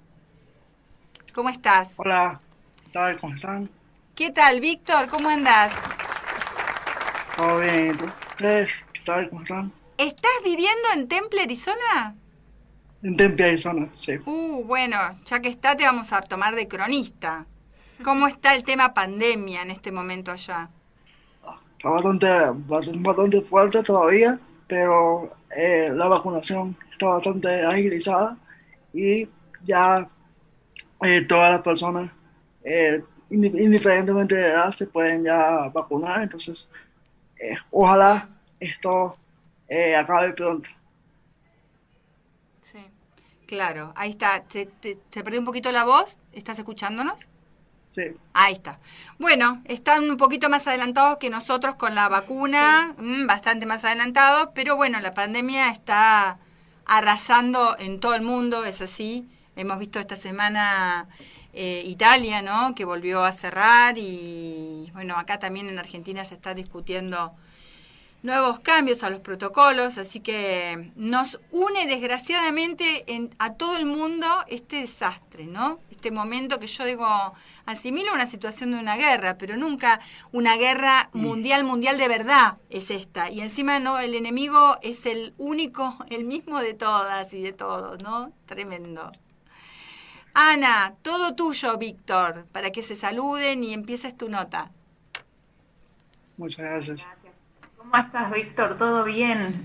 ¿Cómo estás? Hola, ¿qué tal? ¿Cómo están? ¿Qué tal, Víctor? ¿Cómo andás? Todo bien, ¿Ustedes qué tal? ¿Cómo están? ¿Estás viviendo en Temple, Arizona? En Tempe, Arizona, sí. Uh, bueno, ya que está, te vamos a tomar de cronista. ¿Cómo está el tema pandemia en este momento allá? Está bastante, bastante fuerte todavía, pero eh, la vacunación está bastante agilizada y ya eh, todas las personas, eh, indiferentemente de edad, se pueden ya vacunar. Entonces, eh, ojalá esto acabe pronto. Claro, ahí está. ¿Se, te, ¿Se perdió un poquito la voz? ¿Estás escuchándonos? Sí. Ahí está. Bueno, están un poquito más adelantados que nosotros con la vacuna, sí. mmm, bastante más adelantados, pero bueno, la pandemia está arrasando en todo el mundo, es así. Hemos visto esta semana eh, Italia, ¿no? Que volvió a cerrar y bueno, acá también en Argentina se está discutiendo nuevos cambios a los protocolos, así que nos une desgraciadamente en, a todo el mundo este desastre, ¿no? Este momento que yo digo, asimilo una situación de una guerra, pero nunca una guerra mundial, mundial de verdad es esta. Y encima no, el enemigo es el único, [laughs] el mismo de todas y de todos, ¿no? Tremendo. Ana, todo tuyo, Víctor, para que se saluden y empieces tu nota. Muchas gracias. ¿Cómo estás, Víctor? ¿Todo bien?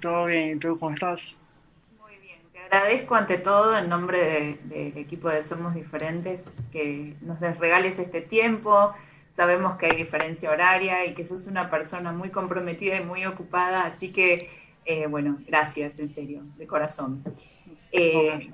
Todo bien, ¿y tú cómo estás? Muy bien, te agradezco ante todo en nombre del de, de equipo de Somos Diferentes que nos regales este tiempo. Sabemos que hay diferencia horaria y que sos una persona muy comprometida y muy ocupada, así que, eh, bueno, gracias, en serio, de corazón. Eh,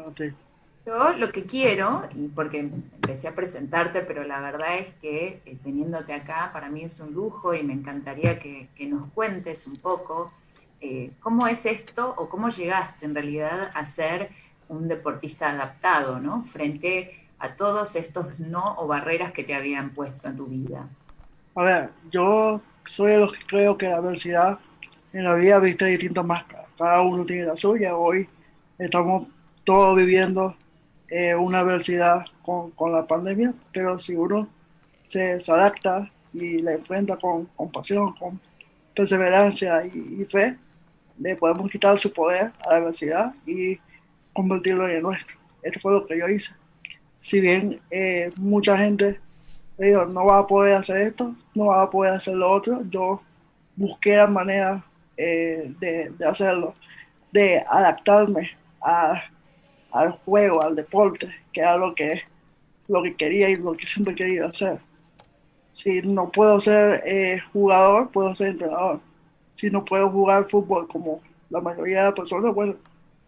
yo lo que quiero, y porque empecé a presentarte, pero la verdad es que eh, teniéndote acá para mí es un lujo y me encantaría que, que nos cuentes un poco eh, cómo es esto o cómo llegaste en realidad a ser un deportista adaptado, ¿no? Frente a todos estos no o barreras que te habían puesto en tu vida. A ver, yo soy de los que creo que la adversidad en la vida viste distintas máscaras. Cada uno tiene la suya. Hoy estamos todos viviendo eh, una adversidad con, con, la pandemia, pero si uno se, adapta y la enfrenta con, con pasión, con perseverancia y, fe, le podemos quitar su poder a la adversidad y convertirlo en el nuestro. Esto fue lo que yo hice. Si bien eh, mucha gente digo, no va a poder hacer esto, no va a poder hacer lo otro, yo busqué la manera eh, de, de hacerlo, de adaptarme a al juego, al deporte, que era lo que, lo que quería y lo que siempre he querido hacer. Si no puedo ser eh, jugador, puedo ser entrenador. Si no puedo jugar fútbol como la mayoría de las personas, bueno,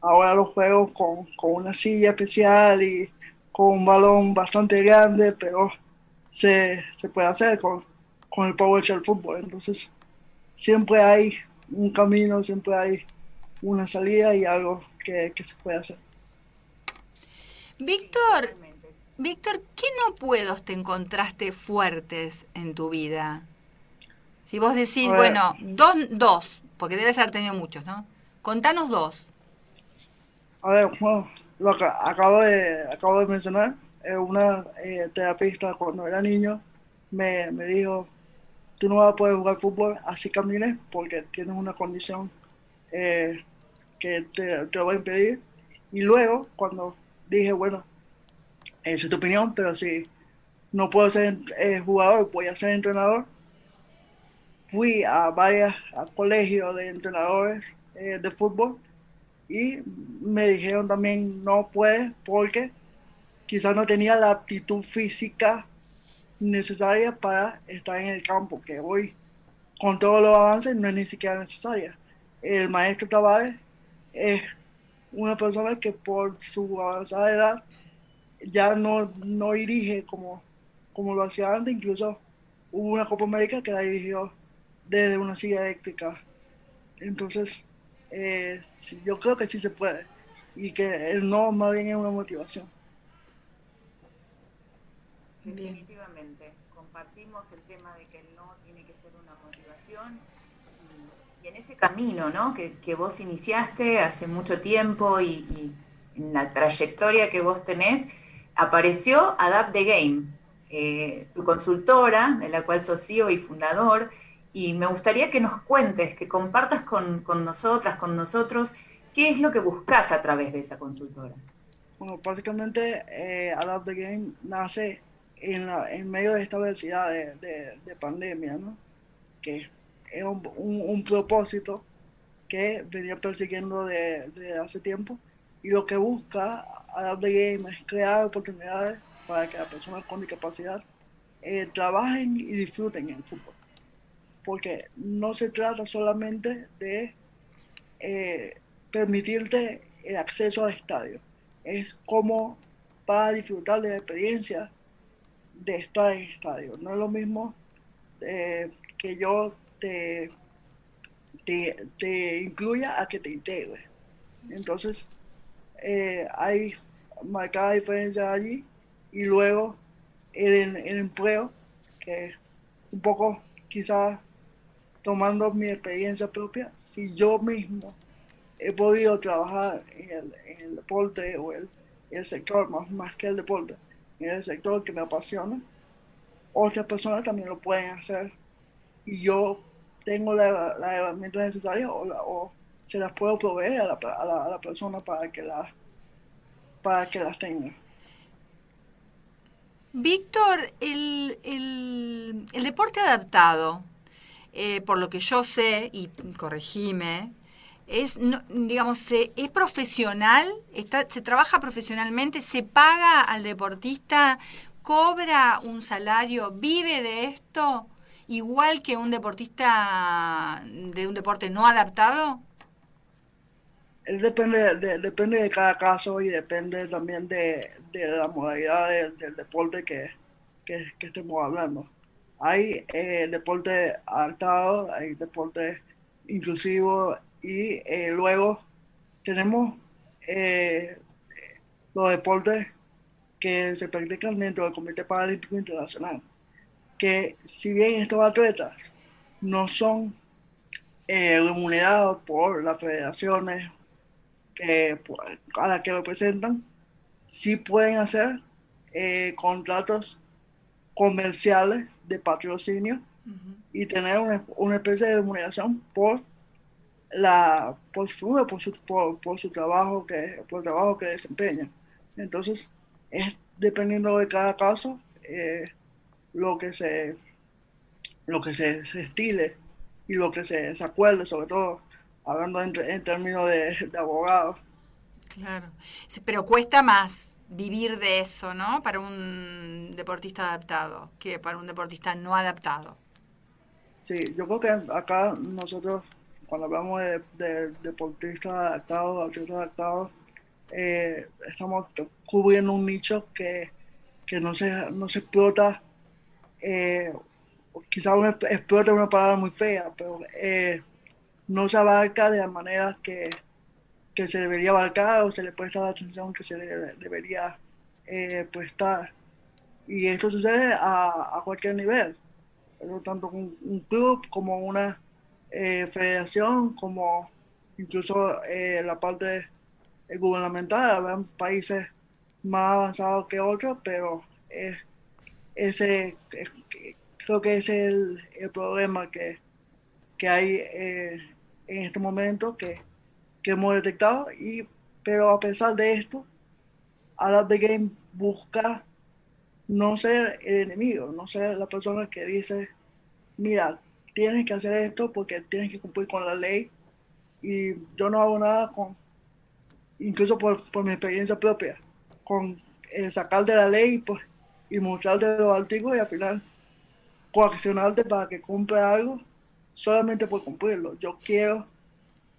ahora lo juego con, con una silla especial y con un balón bastante grande, pero se, se puede hacer con, con el power del fútbol. Entonces, siempre hay un camino, siempre hay una salida y algo que, que se puede hacer. Víctor, Víctor, ¿qué no puedos te encontraste fuertes en tu vida? Si vos decís, bueno, dos, dos, porque debes haber tenido muchos, ¿no? Contanos dos. A ver, bueno, lo que acabo de, acabo de mencionar, eh, una eh, terapista cuando era niño me, me dijo, tú no vas a poder jugar fútbol así camines porque tienes una condición eh, que te, te, va a impedir. Y luego, cuando dije, bueno, esa es tu opinión, pero si no puedo ser eh, jugador, voy a ser entrenador, fui a varios colegios de entrenadores eh, de fútbol y me dijeron también no puedes porque quizás no tenía la aptitud física necesaria para estar en el campo, que hoy con todos los avances no es ni siquiera necesaria. El maestro Tavares es una persona que por su avanzada edad ya no, no dirige como, como lo hacía antes, incluso hubo una Copa América que la dirigió desde una silla eléctrica. Entonces, eh, yo creo que sí se puede y que el no más bien es una motivación. Definitivamente, compartimos el tema de que el no tiene que ser una motivación y, en ese camino ¿no? que, vos iniciaste hace mucho tiempo y, y, en la trayectoria que vos tenés, apareció Adapt the Game, eh, tu consultora, de la cual sos CEO y fundador, y me gustaría que nos cuentes, que compartas con, con nosotras, con nosotros, qué es lo que buscas a través de esa consultora. Bueno, básicamente eh, Adapt the Game nace en, medio de esta adversidad de, de, de pandemia, ¿no? que es un, un, propósito que venía persiguiendo de, hace tiempo y lo que busca Adapt the Game es crear oportunidades para que las personas con discapacidad eh, trabajen y disfruten en el fútbol. Porque no se trata solamente de eh, permitirte el acceso al estadio, es como para disfrutar de la experiencia de estar en estadio. No es lo mismo eh, que yo te, te, te, incluya a que te integre. Entonces, eh, hay marcada diferencia allí y luego el, empleo, que un poco quizás tomando mi experiencia propia, si yo mismo he podido trabajar en el, en el deporte o el, el sector, más, más que el deporte, en el sector que me apasiona, otras personas también lo pueden hacer y yo tengo la, la herramienta necesaria o, la, o, se las puedo proveer a la, a la, a la persona para que, la, para que las tenga. Víctor, el, el, el, deporte adaptado, eh, por lo que yo sé, y corregime, es, no, digamos, se, es profesional, está, se trabaja profesionalmente, se paga al deportista, cobra un salario, vive de esto, igual que un deportista de un deporte no adaptado. Depende de, depende de cada caso y depende también de, de la modalidad del, deporte que, que, que, estemos hablando. Hay eh, deporte adaptado, hay deporte inclusivo y eh, luego tenemos eh, los deportes que se practican dentro del Comité Paralímpico Internacional. Que si bien estos atletas no son eh, remunerados por las federaciones que, a las que representan, sí pueden hacer eh, contratos comerciales de patrocinio uh -huh. y tener una, una especie de remuneración por la por su, por su, por, por su trabajo que por el trabajo que desempeña entonces es dependiendo de cada caso eh, lo que se lo que se, se, estile y lo que se, se acuerde sobre todo hablando en, en términos de, de abogados claro. Sí, pero cuesta más vivir de eso no para un deportista adaptado que para un deportista no adaptado. Sí yo creo que acá nosotros cuando hablamos de, de deportistas adaptados, atletas adaptados, eh, estamos cubriendo un nicho que, que no, se, no se explota eh, quizás uno explota una palabra muy fea, pero eh, no se abarca de la manera que, que, se debería abarcar o se le presta la atención que se le debería eh, prestar. Y esto sucede a, cualquier nivel, tanto un, un, club como una eh, federación, como incluso eh, la parte gubernamental. Habrán países más avanzados que otros, pero ese creo que ese es el, el problema que, que hay eh, en este momento que, que, hemos detectado. Y, pero a pesar de esto, Adapt the Game busca no ser el enemigo, no ser la persona que dice, mira, tienes que hacer esto porque tienes que cumplir con la ley y yo no hago nada con, incluso por, por mi experiencia propia, con eh, sacar de la ley pues, y mostrarte los artículos y al final coaccionarte para que cumpla algo solamente por cumplirlo. Yo quiero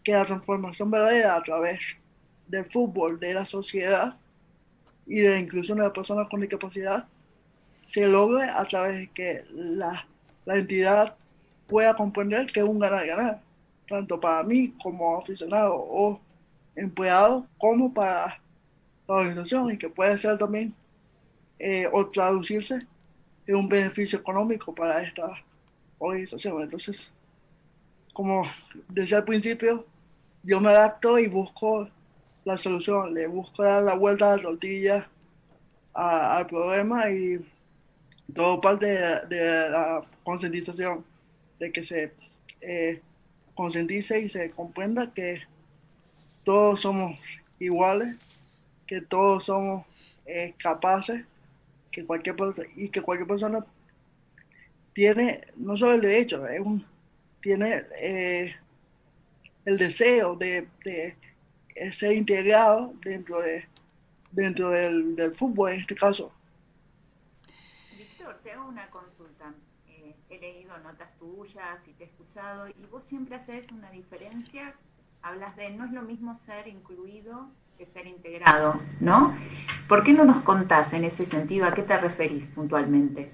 que la transformación verdadera a través del fútbol, de la sociedad y de la inclusión de las personas con discapacidad se logre a través de que la, la entidad pueda comprender que es un ganar-ganar, tanto para mí como aficionado o empleado, como para la organización, y que puede ser también eh, o traducirse es un beneficio económico para esta organización. Entonces, como decía al principio, yo me adapto y busco la solución, le busco dar la vuelta a la tortilla al problema y todo parte de, la concientización, de que se eh, concientice y se comprenda que todos somos iguales, que todos somos eh, capaces que cualquier y que cualquier persona tiene no solo el derecho, es un, tiene eh, el deseo de, de, ser integrado dentro de dentro del, del, fútbol en este caso. Víctor, te hago una consulta. Eh, he leído notas tuyas y te he escuchado y vos siempre haces una diferencia, hablas de no es lo mismo ser incluido que ser integrado, ¿no? ¿Por qué no nos contás en ese sentido? ¿A qué te referís puntualmente?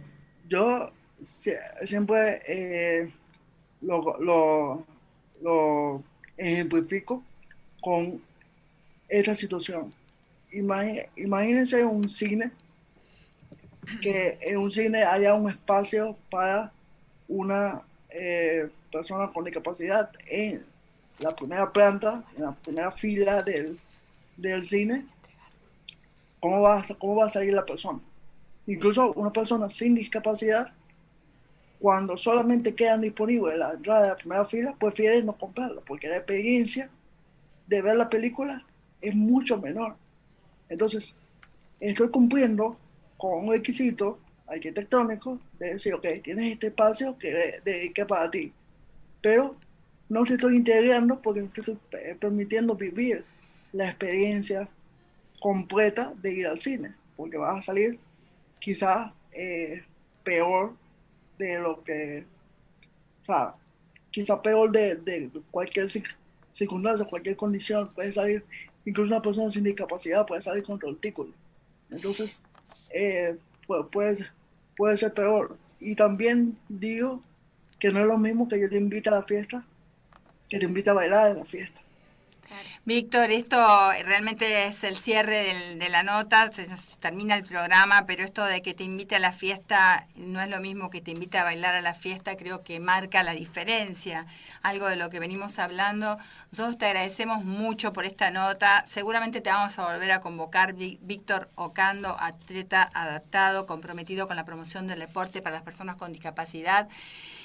Yo siempre eh, lo, lo, lo, ejemplifico con esta situación. imagínense un cine, que en un cine haya un espacio para una eh, persona con discapacidad en la primera planta, en la primera fila del, del cine, ¿cómo va, cómo va a salir la persona? Incluso una persona sin discapacidad, cuando solamente quedan disponibles la entrada de la primera fila, prefiere no comprarla, porque la experiencia de ver la película es mucho menor. Entonces, estoy cumpliendo con un requisito arquitectónico de decir, ok, tienes este espacio que dedique para ti, pero no te estoy integrando porque no te estoy permitiendo vivir la experiencia completa de ir al cine, porque vas a salir quizás eh, peor de lo que, o sea, quizás peor de, cualquier circunstancia, cualquier condición, puede salir, incluso una persona sin discapacidad puede salir con artículo. Entonces, eh, puede, puede ser peor. Y también digo que no es lo mismo que yo te invite a la fiesta, que te invite a bailar en la fiesta. Víctor, esto realmente es el cierre de la nota, se nos termina el programa, pero esto de que te invite a la fiesta no es lo mismo que te invite a bailar a la fiesta, creo que marca la diferencia, algo de lo que venimos hablando. Nosotros te agradecemos mucho por esta nota, seguramente te vamos a volver a convocar, Víctor Ocando, atleta adaptado, comprometido con la promoción del deporte para las personas con discapacidad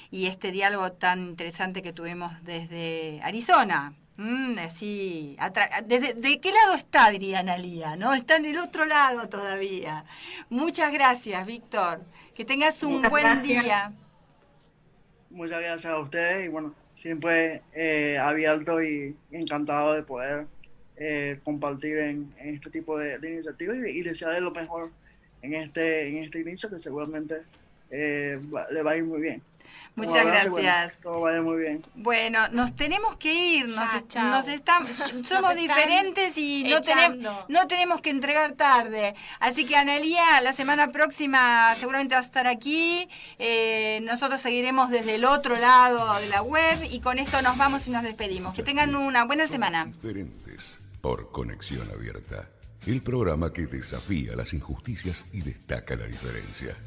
y este diálogo tan interesante que tuvimos desde Arizona. Mm, así, ¿De, qué lado está, diría Analía? ¿No? Está en el otro lado todavía. Muchas gracias, Víctor. Que tengas un buen día. Muchas gracias a ustedes y bueno, siempre eh, abierto y encantado de poder eh, compartir en, este tipo de, iniciativas y, y, desearles lo mejor en este, en este inicio que seguramente eh, le va a ir muy bien. Muchas gracias. todo vaya muy bien. Bueno, nos tenemos que ir, nos, Ya, estamos, [laughs] somos diferentes y no, tenemos, no tenemos que entregar tarde. Así que Analía, la semana próxima seguramente va a estar aquí. Eh, nosotros seguiremos desde el otro lado de la web y con esto nos vamos y nos despedimos. Que tengan una buena semana. Diferentes por Conexión Abierta. El programa que desafía las injusticias y destaca la diferencia.